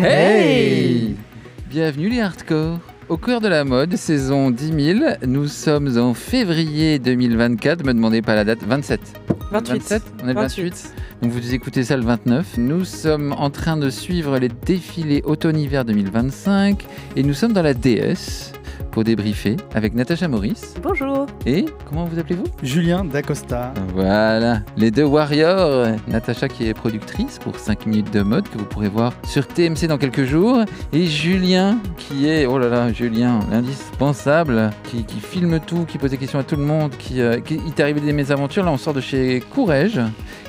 Hey Bienvenue les hardcore au cœur de la mode, saison 10 000, nous sommes en février 2024, me demandez pas la date, 27. 28. 27 On est le 28. Donc vous écoutez ça le 29. Nous sommes en train de suivre les défilés automne-hiver 2025 et nous sommes dans la DS pour débriefer avec Natacha Maurice. Bonjour. Et comment vous appelez-vous? Julien Dacosta. Voilà, les deux warriors. Natacha qui est productrice pour 5 minutes de mode que vous pourrez voir sur TMC dans quelques jours. Et Julien qui est, oh là là, Julien, l'indispensable, qui, qui filme tout, qui pose des questions à tout le monde, qui, euh, qui il t'est arrivé des mésaventures. Là, on sort de chez Courrèges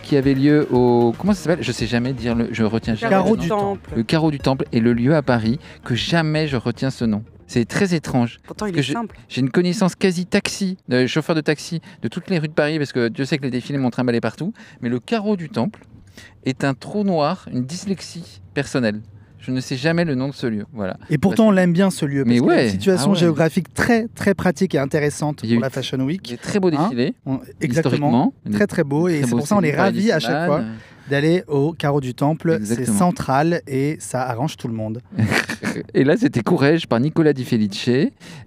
qui avait lieu au. Comment ça s'appelle? Je sais jamais dire le. Je retiens jamais. Carreau le du. Temple. Le carreau du temple est le lieu à Paris que jamais je retiens ce nom. C'est très étrange. Pourtant, il que est je- simple. J'ai une connaissance quasi taxi, de chauffeur de taxi de toutes les rues de Paris, parce que Dieu sait que les défilés m'ont trimballé partout. Mais le carreau du temple est un trou noir, une dyslexie personnelle. Je ne sais jamais le nom de ce lieu. Voilà. Et pourtant, on l'aime bien ce lieu. Parce Mais ouais, une situation ah ouais. géographique très, très pratique et intéressante Il pour la Fashion Week. Des très beaux Hein défilés. On- Exactement. Très, très beau. Et c'est pour ça on est ravis à chaque fois d'aller au carreau du temple. C'est central et ça arrange tout le monde. Et là, c'était Courrèges par Nicolas Di Felice,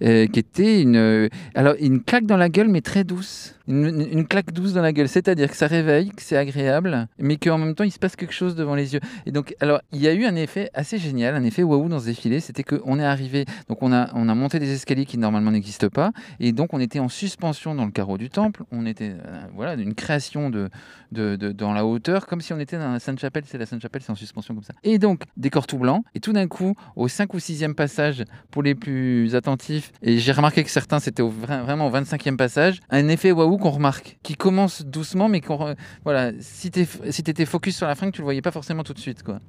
euh, qui était une, euh, alors une claque dans la gueule, mais très douce. Une claque douce dans la gueule, c'est-à-dire que ça réveille, que c'est agréable, mais qu'en même temps, il se passe quelque chose devant les yeux. Et donc, alors, il y a eu un effet assez génial, un effet waouh dans ce défilé, c'était qu'on est arrivé, donc on a, on a monté des escaliers qui normalement n'existent pas, et donc on était en suspension dans le carreau du temple, on était, euh, voilà, d'une création de, de, de- dans la hauteur, comme si on était dans la Sainte-Chapelle, c'est la Sainte-Chapelle, c'est en suspension comme ça. Et donc, décor tout blanc, et tout d'un coup, au 5 ou 6e passage, pour les plus attentifs, et j'ai remarqué que certains, c'était vraiment au 25e passage, un effet waouh qu'on remarque, qui commence doucement, mais qu'on... Voilà, si tu si étais focus sur la fringue, tu le voyais pas forcément tout de suite, quoi.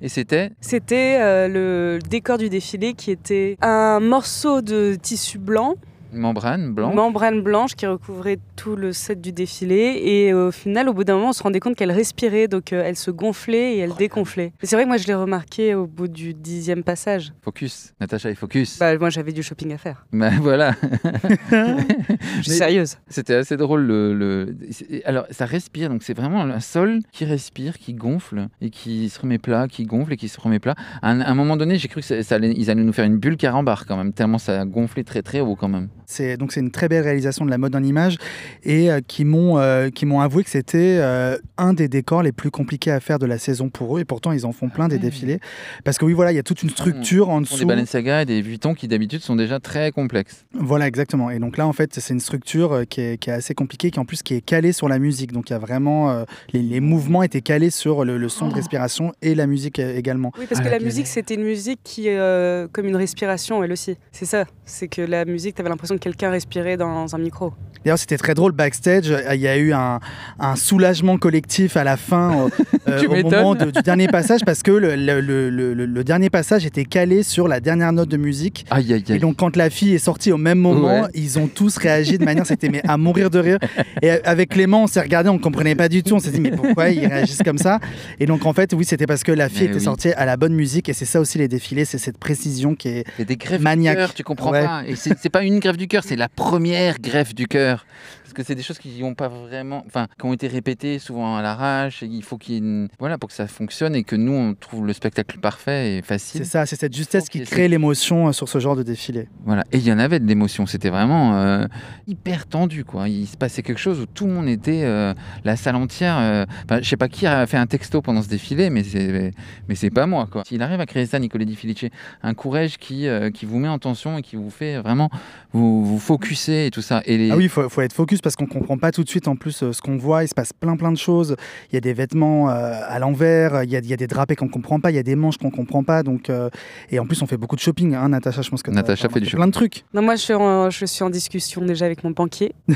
Et c'était... C'était euh, le décor du défilé qui était un morceau de tissu blanc, Une membrane blanche. membrane blanche qui recouvrait tout le set du défilé. Et au final, au bout d'un moment, on se rendait compte qu'elle respirait, donc euh, elle se gonflait et elle dégonflait. Et c'est vrai que moi, je l'ai remarqué au bout du dixième passage. Focus. Natacha est focus. Bah, moi, j'avais du shopping à faire. Bah, voilà. Je suis Mais- sérieuse. C'était assez drôle. Le, le- Alors, ça respire, donc c'est vraiment un sol qui respire, qui gonfle et qui se remet plat, qui gonfle et qui se remet plat. À un, à un moment donné, j'ai cru que ça, ça allait, ils allaient nous faire une bulle carambar quand même, tellement ça a gonflé très très haut quand même. C'est donc c'est une très belle réalisation de la mode en image et euh, qui m'ont euh, qui m'ont avoué que c'était euh, un des décors les plus compliqués à faire de la saison pour eux et pourtant ils en font plein des ouais. défilés parce que oui voilà il y a toute une structure en font des dessous. Balenciaga et des Vuitton qui d'habitude sont déjà très complexes. Voilà exactement et donc là en fait c'est une structure qui est, qui est assez compliquée qui en plus qui est calée sur la musique donc il y a vraiment euh, les, les mouvements étaient calés sur le, le son de respiration et la musique également. Oui, parce Ah, que la la musique, c'était une musique qui, euh, comme une respiration, elle aussi. C'est ça. C'est que la musique, t'avais l'impression que quelqu'un respirait dans un micro. D'ailleurs, c'était très drôle backstage. euh, Il y a eu un, un soulagement collectif à la fin, euh, euh, au m'étonnes. moment de- du dernier passage, parce que le, le- le- le- le- le dernier passage était calé sur la dernière note de musique. Aïe aïe Et aïe. donc, quand la fille est sortie au même moment, Ouais. ils ont tous réagi de manière, c'était mais à mourir de rire. Et avec Clément, on s'est regardé, on comprenait pas du tout. On s'est dit, mais pourquoi ils réagissent comme ça? Et donc, en fait, oui, c'était parce que la fille Mais était oui. sortie à la bonne musique. Et c'est ça aussi les défilés, c'est cette précision qui est. C'est des Maniaque. du cœur, tu comprends Ouais. pas. Et c'est pas une greffe du c'est la première greffe du cœur. Parce que c'est des choses qui ont pas vraiment, enfin, qui ont été répétées souvent à l'arrache. Il faut qu'il une, voilà, pour que ça fonctionne et que nous on trouve le spectacle parfait et facile. C'est ça, c'est cette justesse qui crée l'émotion euh, sur ce genre de défilé. Voilà. Et il y en avait de l'émotion. C'était vraiment euh, hyper tendu, quoi. Il se passait quelque chose où tout le monde était, euh, la salle entière. euh, enfin, je sais pas qui a fait un texto pendant ce défilé, mais c'est, mais c'est pas moi, quoi. S'il arrive à créer ça, Nicolas Di Felice, un courage qui, qui vous met en tension et qui vous fait vraiment vous, vous focuser et tout ça. Et les... Ah oui, il faut, faut être focus parce qu'on comprend pas tout de suite en plus euh, ce qu'on voit. Il se passe plein plein de choses. Il y a des vêtements euh, à l'envers, il y a, il y a des drapés qu'on comprend pas, il y a des manches qu'on comprend pas. Donc, euh, et en plus, on fait beaucoup de shopping, hein, Natacha. Je pense que Natacha fait du remarqué plein de trucs. Non, moi, je suis en, je suis en discussion déjà avec mon banquier.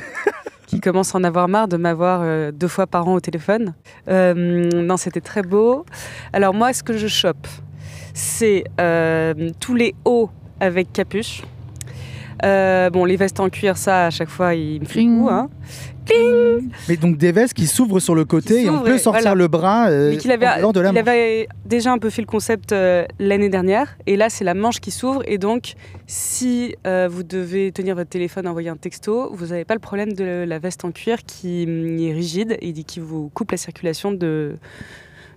qui commence à en avoir marre de m'avoir euh, deux fois par an au téléphone. Euh, non, c'était très beau. Alors moi, ce que je chope, c'est euh, tous les hauts avec capuche. Euh, bon, les vestes en cuir, ça, à chaque fois, il me fait coup. Hein. Mais donc des vestes qui s'ouvrent sur le côté et on peut sortir voilà. le bras euh, qu'il avait, de la il manche. avait déjà un peu fait le concept euh, l'année dernière. Et là, c'est la manche qui s'ouvre. Et donc, si euh, vous devez tenir votre téléphone, envoyer un texto, vous n'avez pas le problème de la veste en cuir qui hum, est rigide et qui vous coupe la circulation de,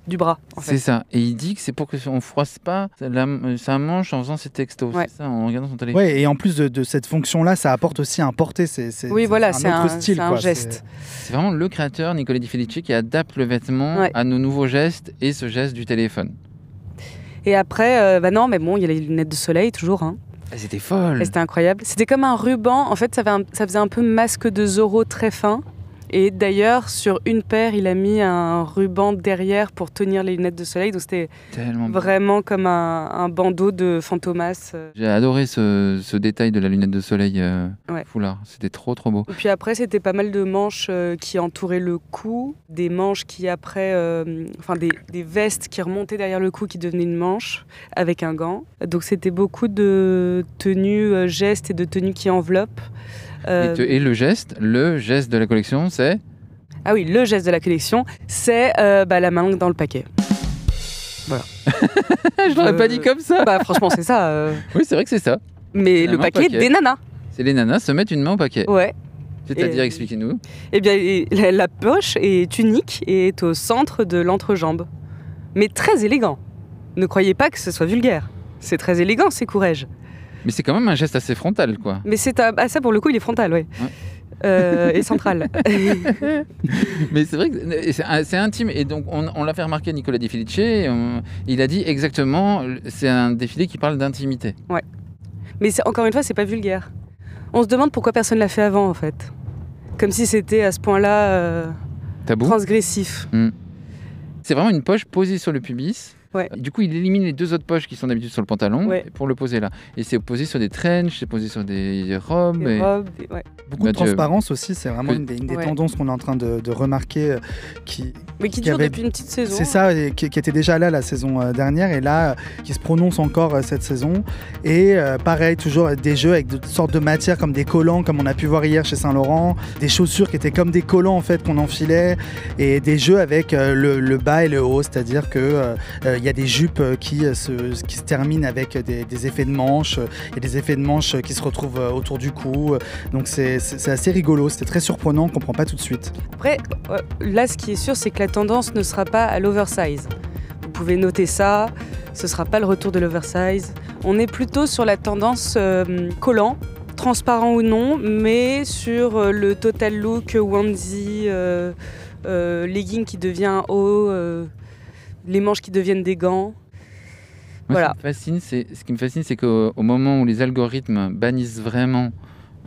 du bras. En C'est ça. Et il dit que c'est pour que on froisse pas la- sa manche en faisant ses textos. Ouais. C'est ça, en regardant son téléphone. Ouais, et en plus de, de cette fonction-là, ça apporte aussi un porté. C'est, c'est- Oui, voilà, c'est c'est un autre un, style. c'est un quoi. geste. C'est vraiment le créateur, Nicolas Di Felice, qui adapte le vêtement Ouais. à nos nouveaux gestes et ce geste du téléphone. Et après, euh, bah non, mais bon, il y a les lunettes de soleil toujours. Hein. Ah, C'était folle. Et c'était incroyable. C'était comme un ruban. En fait, ça, un- ça faisait un peu masque de Zorro très fin. Et d'ailleurs, sur une paire, il a mis un ruban derrière pour tenir les lunettes de soleil. Donc c'était vraiment comme un, un bandeau de Fantomas. euh. J'ai adoré ce, ce détail de la lunette de soleil euh, Ouais. foulard. C'était trop trop beau. Et puis après, c'était pas mal de manches euh, qui entouraient le cou, des manches qui après, euh, enfin des, des vestes qui remontaient derrière le cou qui devenaient une manche avec un gant. Donc c'était beaucoup de tenues gestes et de tenues qui enveloppent. Euh, Et, te- et le geste, le geste de la collection, c'est Ah oui, le geste de la collection, c'est euh, bah, la main dans le paquet. Je l'aurais Euh, pas dit comme ça. Bah franchement, c'est ça. euh. Oui, c'est vrai que c'est ça. Mais La le paquet, paquet. des nanas. C'est les nanas se mettent une main au paquet. Ouais. C'est-à-dire, expliquez-nous. Eh bien, la, la poche est unique et est au centre de l'entrejambe. Mais très élégant. Ne croyez pas que ce soit vulgaire. C'est très élégant, ces couraiges. Mais c'est quand même un geste assez frontal, quoi. Mais c'est un- ah, ça, pour le coup, il est frontal, ouais. Ouais. Euh, et central. Mais c'est vrai que c'est un- c'est intime. Et donc, on, on l'a fait remarquer à Nicolas Di Felice. on- il a dit exactement c'est un défilé qui parle d'intimité. Mais c'est- encore une fois, c'est pas vulgaire. On se demande pourquoi personne l'a fait avant, en fait. Comme si c'était à ce point-là euh, transgressif. C'est vraiment une poche posée sur le pubis. Ouais. Du coup, il élimine les deux autres poches qui sont d'habitude sur le pantalon Ouais. pour le poser là. Et c'est posé sur des trenches, c'est posé sur des robes. Des et- robes, des- ouais. Beaucoup de transparence aussi, c'est vraiment une des, une des Ouais. tendances qu'on est en train de, de remarquer. euh, qui, Mais qui Qui dure avait- depuis une petite saison. c'est ça, et qui, qui était déjà là la saison euh, dernière et là, euh, qui se prononce encore euh, cette saison. Et euh, pareil, toujours des jeux avec de- sortes de matières comme des collants, comme on a pu voir hier chez Saint-Laurent, des chaussures qui étaient comme des collants en fait qu'on enfilait, et des jeux avec euh, le, le bas et le haut, c'est-à-dire que y a des jupes euh, qui, euh, se, qui se terminent avec des, effets de manches, euh, il a des effets de manches qui se retrouvent autour du cou. Donc c'est assez rigolo, c'était très surprenant, on comprend pas tout de suite. Après, là, ce qui est sûr, c'est que la tendance ne sera pas à l'oversize. Vous pouvez noter ça, ce sera pas le retour de l'oversize. On est plutôt sur la tendance collant, transparent ou non, mais sur le total look onesie, euh, euh, legging qui devient haut, les manches qui deviennent des gants. Moi, Voilà. Ce, qui me fascine, c'est, ce qu'au au moment où les algorithmes bannissent vraiment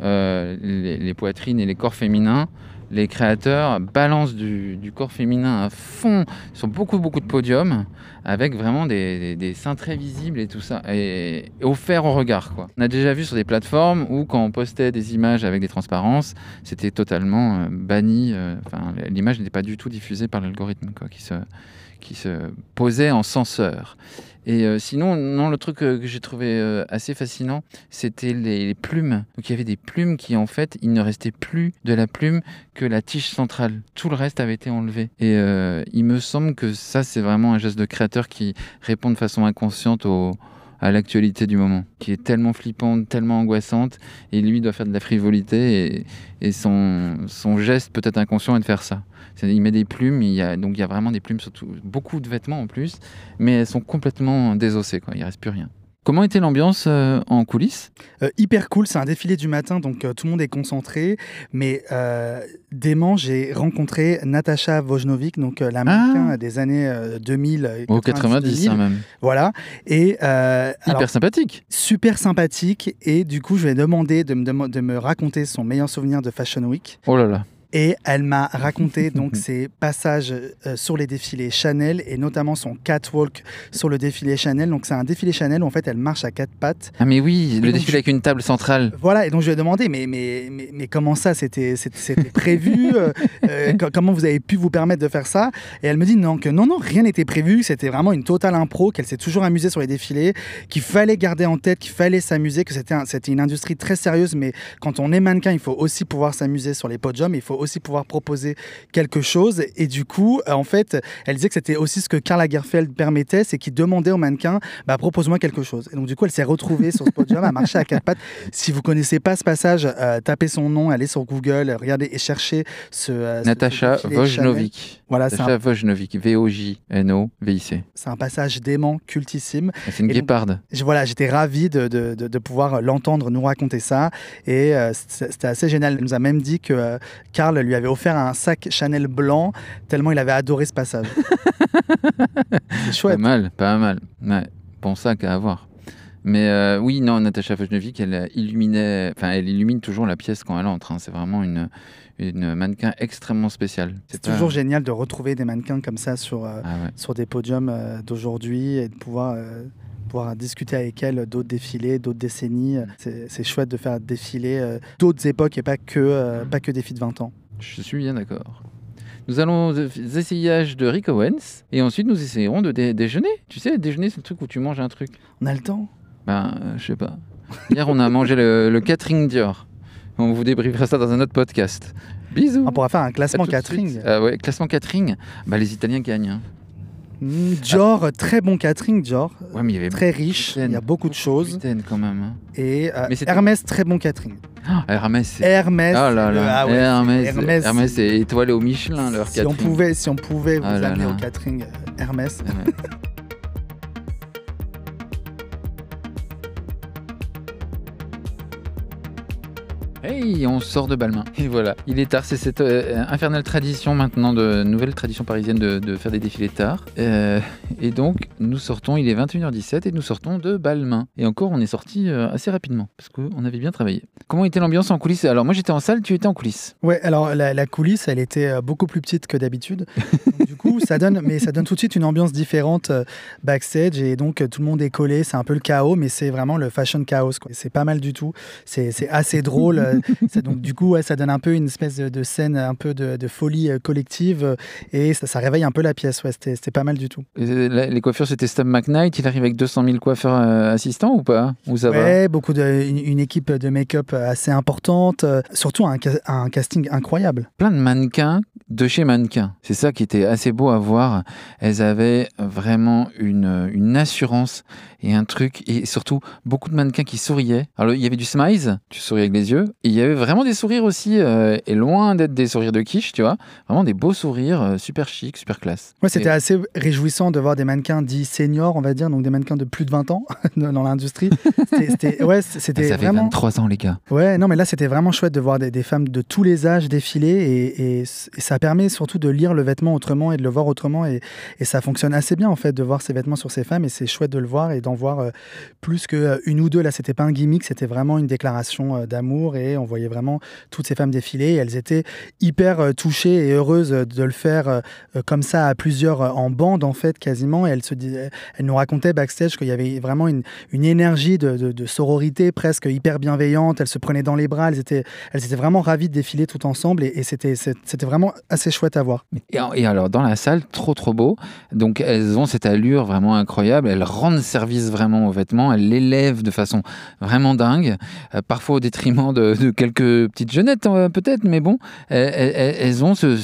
euh, les, les poitrines et les corps féminins, les créateurs balancent du, du corps féminin à fond sur beaucoup, beaucoup de podiums, avec vraiment des, des- des seins très visibles et tout ça, et, et offert au regard. Quoi. On a déjà vu sur des plateformes où, quand on postait des images avec des transparences, c'était totalement euh, banni. euh, l'image n'était pas du tout diffusée par l'algorithme, quoi, qui se, qui se posait en censeur. Et euh, sinon, non, le truc euh, que j'ai trouvé euh, assez fascinant, c'était les, les plumes. Donc il y avait des plumes qui, en fait, il ne restait plus de la plume que la tige centrale. Tout le reste avait été enlevé. Et il me semble que ça, c'est vraiment un geste de créateur qui répond de façon inconsciente au à l'actualité du moment, qui est tellement flippante, tellement angoissante, et lui doit faire de la frivolité, et, son, geste peut-être inconscient est de faire ça. Il met des plumes, il y a, donc il y a vraiment des plumes sur tout- beaucoup de vêtements en plus, mais elles sont complètement désossées, quoi. il ne reste plus rien. Comment était l'ambiance euh, en coulisses? Euh, hyper cool, c'est un défilé du matin, donc euh, tout le monde est concentré. Mais dément, j'ai rencontré Natacha Vojnovic, donc la mannequin des années euh, 2000. euh, Au 90 2000, hein, même. Voilà. Et Hyper alors, sympathique. super sympathique. Et du coup, je lui ai demandé de me, de me raconter son meilleur souvenir de Fashion Week. Oh là là. Et elle m'a raconté donc ses passages euh, sur les défilés Chanel et notamment son catwalk sur le défilé Chanel. Donc c'est un défilé Chanel où en fait elle marche à quatre pattes. Ah mais oui, le défilé avec une table centrale. Voilà, et donc je lui ai demandé, mais, mais, mais, mais comment ça, c'était prévu euh, euh, co- Comment vous avez pu vous permettre de faire ça? Et elle me dit non, que non, non, rien n'était prévu, c'était vraiment une totale impro, qu'elle s'est toujours amusée sur les défilés, qu'il fallait garder en tête, qu'il fallait s'amuser, que c'était un- c'était une industrie très sérieuse, mais quand on est mannequin, il faut aussi pouvoir s'amuser sur les podiums, il faut aussi pouvoir proposer quelque chose. Et du coup, euh, en fait, elle disait que c'était aussi ce que Karl Lagerfeld permettait, c'est qu'il demandait au mannequin, bah, propose-moi quelque chose. Et donc, du coup, elle s'est retrouvée sur ce podium à marcher à quatre pattes. Si vous connaissez pas ce passage, euh, tapez son nom, allez sur Google, regardez et cherchez ce. euh, Natacha. Vojnovic. Voilà, c'est Natacha un, Vojnovic, V-O-J-N-O-V-I-C. c'est un passage dément, cultissime. C'est une Et donc- guéparde. Je- Voilà, j'étais ravi de, de- de- de pouvoir l'entendre nous raconter ça. Et euh, c'était assez génial. Elle nous a même dit que euh, Lui avait offert un sac Chanel blanc, tellement il avait adoré ce passage. C'est Pas chouette. mal, pas mal. Ouais, bon sac à avoir. Mais euh, oui, non, Natacha Vojnovic, elle euh, illuminait, enfin, elle illumine toujours la pièce quand elle entre. hein. C'est vraiment une, une mannequin extrêmement spéciale. C'est pas- toujours génial de retrouver des mannequins comme ça sur, euh, Ah ouais. sur des podiums euh, d'aujourd'hui et de pouvoir, pouvoir discuter avec elles d'autres défilés, d'autres décennies. C'est chouette de faire défiler euh, d'autres époques et pas que, euh, pas que des filles de 20 ans. Je suis bien d'accord. Nous allons aux essayages de Rick Owens et ensuite nous essayerons de dé- déjeuner. Tu sais, déjeuner, c'est le truc où tu manges un truc. On a le temps Ben, euh, je sais pas. Hier, on a mangé le, le catering Dior. On vous débriefera ça dans un autre podcast. Bisous. On pourra faire un classement catering. suite. Ah ouais, classement catering. Bah, les Italiens gagnent. hein. Mm, Dior, très bon catering, Dior. Ouais, mais il y avait Très riche, il y a beaucoup de choses. quand même. hein. Et euh, Mais Hermès, très bon catering. Ah, Hermès. Hermès. Oh là le- là, ah ouais, Hermès, Hermès, Hermès, c'est étoilé au Michelin leur si on pouvait, si on pouvait vous Ah là amener au catering euh, Hermès. Hey, on sort de Balmain. Et voilà, il est tard. C'est cette euh, infernale tradition maintenant, de nouvelle tradition parisienne de, de faire des défilés tard. Euh, et donc, nous sortons, il est 21h17 et nous sortons de Balmain. Et encore, on est sorti euh, assez rapidement parce qu'on avait bien travaillé. Comment était l'ambiance en coulisses? Alors, moi j'étais en salle, tu étais en coulisses. Ouais, alors la, la coulisse, elle était beaucoup plus petite que d'habitude. Coup, ça donne, mais ça donne tout de suite une ambiance différente euh, backstage et donc euh, tout le monde est collé. C'est un peu le chaos, mais c'est vraiment le fashion chaos. C'est pas mal du tout. C'est assez drôle. euh, donc du coup, ouais, ça donne un peu une espèce de, de scène, un peu de, de folie euh, collective euh, et ça, ça réveille un peu la pièce. Ouais, c'était pas mal du tout. Et, les coiffures, c'était Stab McKnight. Il arrive avec 200 000 coiffeurs euh, assistants ou pas? Ou ça va? Ouais, beaucoup de, une, une équipe de make-up assez importante, euh, surtout un casting incroyable. plein de mannequins de chez mannequins. C'est ça qui était assez beau à voir. Elles avaient vraiment une, assurance et un truc, et surtout beaucoup de mannequins qui souriaient. Alors il y avait du smize, tu souris avec les yeux, et il y avait vraiment des sourires aussi, euh, et loin d'être des sourires de quiche, tu vois, vraiment des beaux sourires, euh, super chic, super classe. Ouais, c'était Et- assez réjouissant de voir des mannequins dits seniors, on va dire, donc des mannequins de plus de 20 ans dans l'industrie. C'était- ouais, c'était Ça fait vraiment. 23 ans les gars. Ouais, non, mais là, c'était vraiment chouette de voir des, des femmes de tous les âges défiler et, et c- et ça permet surtout de lire le vêtement autrement et de le voir autrement et, et ça fonctionne assez bien en fait de voir ces vêtements sur ces femmes et c'est chouette de le voir et d'en voir euh, plus que euh, ou deux. Là, c'était pas un gimmick, c'était vraiment une déclaration euh, d'amour et on voyait vraiment toutes ces femmes défiler elles étaient hyper touchées et heureuses de le faire comme ça à plusieurs en bande en fait quasiment et elles se elles nous racontaient backstage qu'il y avait vraiment une, énergie de, sororité presque hyper bienveillante. Elles se prenaient dans les bras. Elles étaient, elles étaient vraiment ravies de défiler tout ensemble et, et c'était, vraiment assez chouette à voir. Et alors, dans la salle, trop trop beau. Donc, elles ont cette allure vraiment incroyable. Elles rendent service vraiment aux vêtements. Elles l'élèvent de façon vraiment dingue. Euh, parfois au détriment de, quelques petites jeunettes, euh, peut-être, mais bon, elles, elles- ont ce-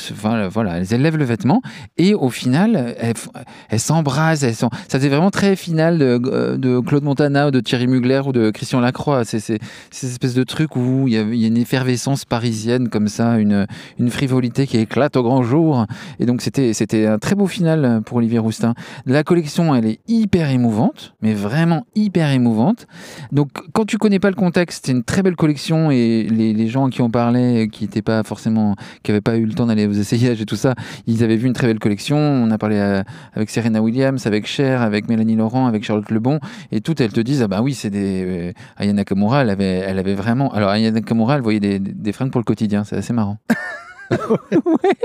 voilà, elles élèvent le vêtement. Et au final, elles, s'embrassent. Ça faisait vraiment très final de, euh, de Claude Montana ou de Thierry Mugler ou de Christian Lacroix. C'est c'est- c'est cette espèce de truc où il y, a, une effervescence parisienne comme ça, une, une frivolité qui éclate au grand jour. Et donc c'était c'était un très beau final pour Olivier Roustin. La collection, elle est hyper émouvante, mais vraiment hyper émouvante. Donc quand tu connais pas le contexte, c'est une très belle collection et les, les gens qui en parlaient, qui n'étaient pas forcément, qui n'avaient pas eu le temps d'aller aux essayages et tout ça, ils avaient vu une très belle collection. On a parlé euh, avec Serena Williams, avec Cher, avec Mélanie Laurent, avec Charlotte Lebon, et toutes elles te disent ah bah oui c'est des euh, Aya Nakamura, elle avait, vraiment. Alors Aya Nakamura, elle voyait des, des pour le quotidien, c'est assez marrant. Ouais.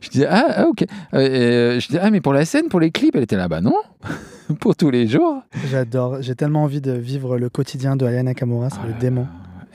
Je dis ah, ah, ok. Euh, euh, je dis ah mais pour la scène, pour les clips, elle était là bah non, pour tous les jours? J'adore. J'ai tellement envie de vivre le quotidien de Ayana Nakamura, c'est le Ah, démon.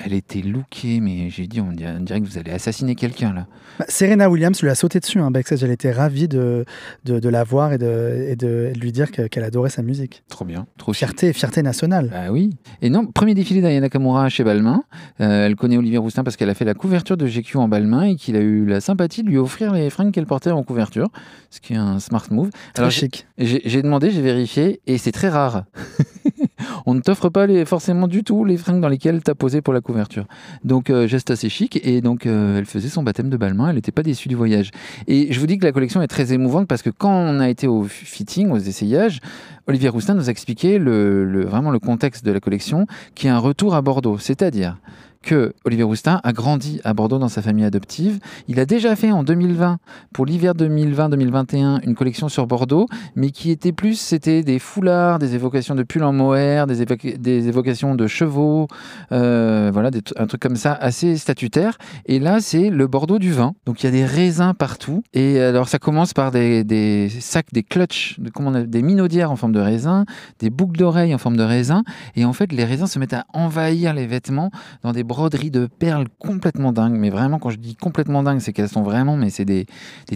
Elle était lookée, mais j'ai dit, on dirait, on dirait que vous allez assassiner quelqu'un là. Bah, Serena Williams lui a sauté dessus, hein, backstage. Elle était ravie de, de, de la voir et de, et de, lui dire que- qu'elle adorait sa musique. Trop bien. Trop. Fierté, fierté nationale. Bah oui. Et non, premier défilé d'Ayana Nakamura chez Balmain. Euh, elle connaît Olivier Roustin parce qu'elle a fait la couverture de GQ en Balmain et qu'il a eu la sympathie de lui offrir les fringues qu'elle portait en couverture, ce qui est un smart move. Très Alors, chic. j'ai j'ai demandé, j'ai vérifié et c'est très rare. On ne t'offre pas les, forcément du tout les fringues dans lesquelles tu as posé pour la couverture. Donc, euh, geste assez chic. Et donc, euh, elle faisait son baptême de Balmain. Elle n'était pas déçue du voyage. Et je vous dis que la collection est très émouvante parce que quand on a été au fitting, aux essayages, Olivier Roustin nous a expliqué vraiment le contexte de la collection, qui est un retour à Bordeaux. C'est-à-dire que Olivier Roustin a grandi à Bordeaux dans sa famille adoptive. Il a déjà fait en 2020, pour l'hiver 2020-2021, une collection sur Bordeaux, mais qui était plus, c'était des foulards, des évocations de pulls en mohair, des, évoca- des évocations de chevaux, euh, voilà, des un truc comme ça assez statutaire. Et là, c'est le Bordeaux du vin. Donc il y a des raisins partout. Et alors ça commence par des, sacs, des clutches, des minaudières en forme de raisin, des boucles d'oreilles en forme de raisin. Et en fait, les raisins se mettent à envahir les vêtements dans des broderies de perles complètement dingues. Mais vraiment, quand je dis complètement dingues, c'est qu'elles sont vraiment, mais c'est des,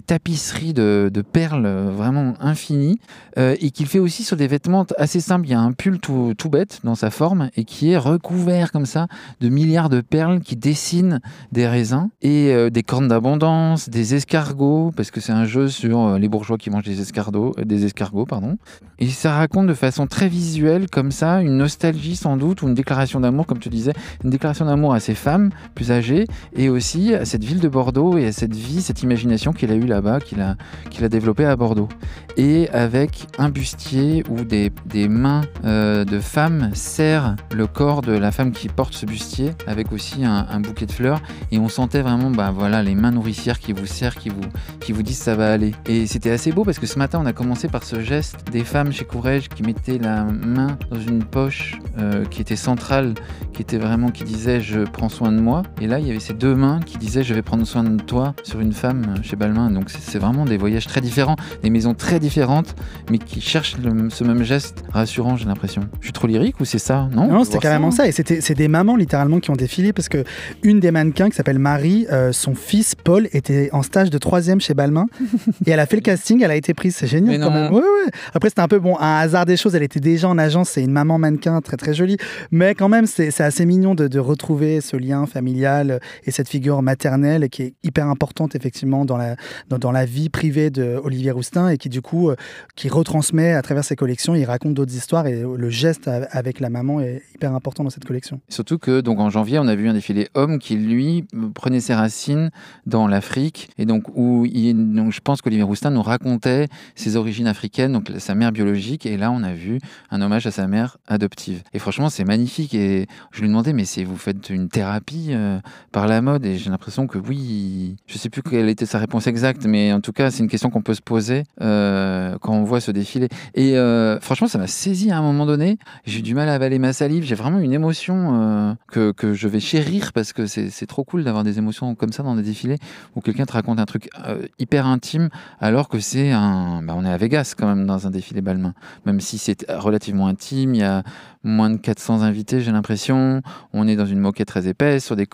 tapisseries de, perles euh, vraiment infinies. Euh, et qu'il fait aussi sur des vêtements assez simples. Il y a un pull tout, bête dans sa forme et qui est recouvert comme ça de milliards de perles qui dessinent des raisins et euh, des cornes d'abondance, des escargots, parce que c'est un jeu sur les bourgeois qui mangent des escargots, des escargots, pardon. Et ça raconte de façon très visuelle, comme ça, une nostalgie sans doute, ou une déclaration d'amour, comme tu disais, une déclaration d'amour à ces femmes plus âgées, et aussi à cette ville de Bordeaux et à cette vie, cette imagination qu'il a eue là-bas, qu'il a, qu'il a développée à Bordeaux. Et avec un bustier où des, des mains euh, de femmes serrent le corps de la femme qui porte ce bustier, avec aussi un, bouquet de fleurs, et on sentait vraiment bah, voilà, les mains nourricières qui vous serrent, qui vous, qui vous disent ça va aller. Et c'était assez beau parce que ce matin, on a commencé par ce geste des femmes chez Courrèges qui mettaient la main dans une poche euh, qui était centrale, qui était vraiment qui disait je prends soin de moi. Et là, il y avait ces deux mains qui disaient je vais prendre soin de toi sur une femme euh, chez Balmain. Donc c'est vraiment des voyages très différents, des maisons très différentes, mais qui cherchent le- ce même geste rassurant, j'ai l'impression. Je suis trop lyrique ou c'est ça Non, Non, On c'était carrément ça? Et c'était c'est des mamans littéralement qui ont défilé parce que une des mannequins qui s'appelle Marie, euh, son fils Paul était en stage de troisième chez Balmain et elle a fait le casting, elle a été prise. C'est génial quand même. Ouais, ouais. Après c'était un peu bon, un hasard des choses. Elle était déjà en agence, c'est une maman mannequin très très jolie, mais quand même c'est c'est assez mignon de, de retrouver ce lien familial et cette figure maternelle qui est hyper importante effectivement dans la dans, la vie privée de Olivier Roustin et qui du coup euh, qui retransmet à travers ses collections. Il raconte d'autres histoires et le geste avec la maman est hyper important dans cette collection. Surtout que donc en janvier, on a vu un défilé homme qui lui prenait ses racines dans l'Afrique et donc où il, donc je pense qu'Olivier Roustin nous racontait ses origines africaines, donc sa mère biologique et là on a vu un hommage à sa mère adoptive. Et franchement, c'est magnifique et je lui demandais mais c'est vous faites une thérapie euh, par la mode et j'ai l'impression que oui, je sais plus quelle était sa réponse exacte mais en tout cas, c'est une question qu'on peut se poser euh, quand on voit ce défilé et euh, franchement, ça m'a saisi à un moment donné. J'ai eu du mal à avaler ma salive. J'ai vraiment une émotion que, que je vais chérir parce que c'est trop cool d'avoir des émotions comme ça dans des défilés où quelqu'un te raconte un truc hyper intime alors que c'est un. bah, on est à Vegas quand même dans un défilé Balmain. Même si c'est relativement intime, il y a moins de 400 invités, j'ai l'impression. On est dans une moquette très épaisse, sur des,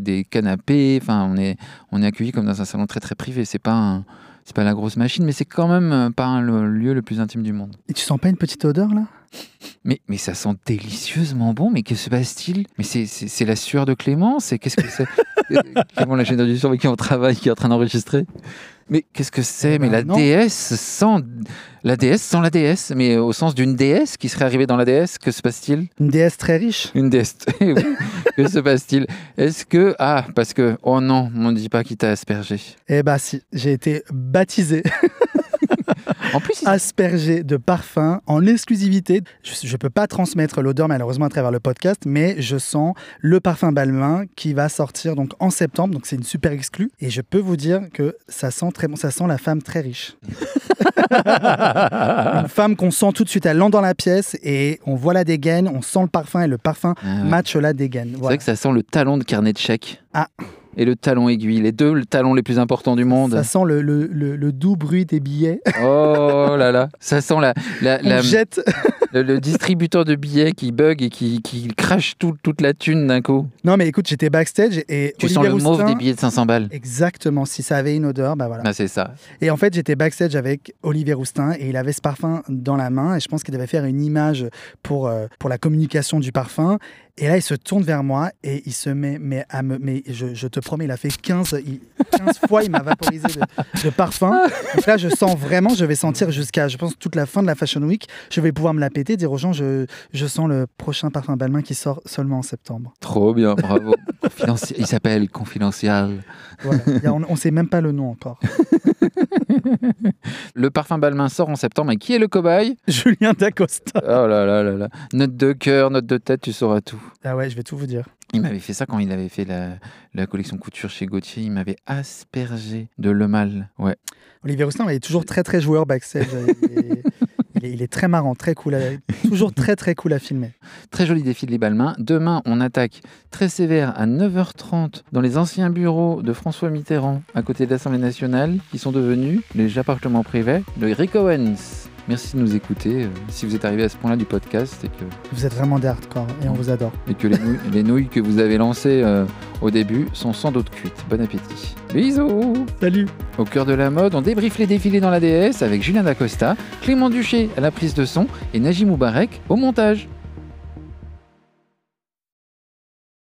des canapés. Enfin, on est, on est accueilli comme dans un salon très très privé. C'est pas un- C'est pas la grosse machine, mais c'est quand même euh, pas le lieu le plus intime du monde. Et tu sens pas une petite odeur là? Mais, mais ça sent délicieusement bon. Mais que se passe-t-il? Mais c'est- la sueur de Clément? C'est qu'est-ce que c'est? Clément, la chaîne du avec qui on travaille, qui est en train d'enregistrer? Mais qu'est-ce que c'est Eh Mais ben, la non. déesse sans la déesse sans la déesse, mais au sens d'une déesse qui serait arrivée dans la déesse. Que se passe-t-il? Une déesse très riche Une déesse. Eh que se passe-t-il? Est-ce que ah parce que oh non, on ne dit pas qui t'a aspergé. Eh bah si, j'ai été baptisé, En plus, il- aspergé de parfum en exclusivité. Je ne peux pas transmettre l'odeur malheureusement à travers le podcast, mais je sens le parfum Balmain qui va sortir donc en septembre, donc c'est une super exclue. Et je peux vous dire que ça sent très bon, ça sent la femme très riche. une femme qu'on sent tout de suite, elle entre dans la pièce et on voit la dégaine, on sent le parfum et le parfum Ah ouais. match la dégaine. C'est Voilà. vrai que ça sent le talon de carnet de chèques. Ah. Et le talon aiguille, les deux le talons les plus importants du monde. Ça sent le, le- le- le doux bruit des billets. Oh là là, ça sent la, la, On la, jette le, le distributeur de billets qui bug et qui, qui crache tout- toute la thune d'un coup. Non, mais écoute, j'étais backstage et Tu Olivier sens le mauve des billets de 500 balles. Exactement, si ça avait une odeur, bah voilà. Bah, c'est ça. Et en fait, j'étais backstage avec Olivier Roustin et il avait ce parfum dans la main et je pense qu'il devait faire une image pour, euh, pour la communication du parfum. Et là, il se tourne vers moi et il se met mais à me. Mais je, je te promets, il a fait 15, il- 15 fois, il m'a vaporisé de, de parfum. Donc là, je sens vraiment, je vais sentir jusqu'à, je pense, toute la fin de la Fashion Week, je vais pouvoir me la péter, dire aux gens, je, je sens le prochain parfum Balmain qui sort seulement en septembre. Trop bien, bravo. Il s'appelle Confidential. Voilà. A- on ne sait même pas le nom encore. Le parfum Balmain sort en septembre. Et qui est le cobaye? Julien Dacosta. Oh là là là là. Note de cœur, note de tête, tu sauras tout. Ah ouais, je vais tout vous dire. Il m'avait fait ça quand il avait fait la, la collection couture chez Gauthier. Il m'avait aspergé de le mal. Ouais. Olivier Roustin, il est toujours très très joueur backstage. Il est, il très marrant, très cool, à- toujours très très cool à filmer. Très joli défi de les Balmain. Demain, on attaque très sévère à 9h30 dans les anciens bureaux de François Mitterrand, à côté de l'Assemblée nationale, qui sont devenus les appartements privés de Rick Owens. Merci de nous écouter. euh, Si vous êtes arrivé à ce point-là du podcast et que, Vous êtes vraiment des hardcore et on vous adore. et que les, nouilles, les nouilles que vous avez lancées euh, au début sont sans doute cuites. Bon appétit. Bisous Salut Au cœur de la mode, on débriefe les défilés dans la DS avec Julien Dacosta, Clément Duché à la prise de son et Najim Moubarek au montage.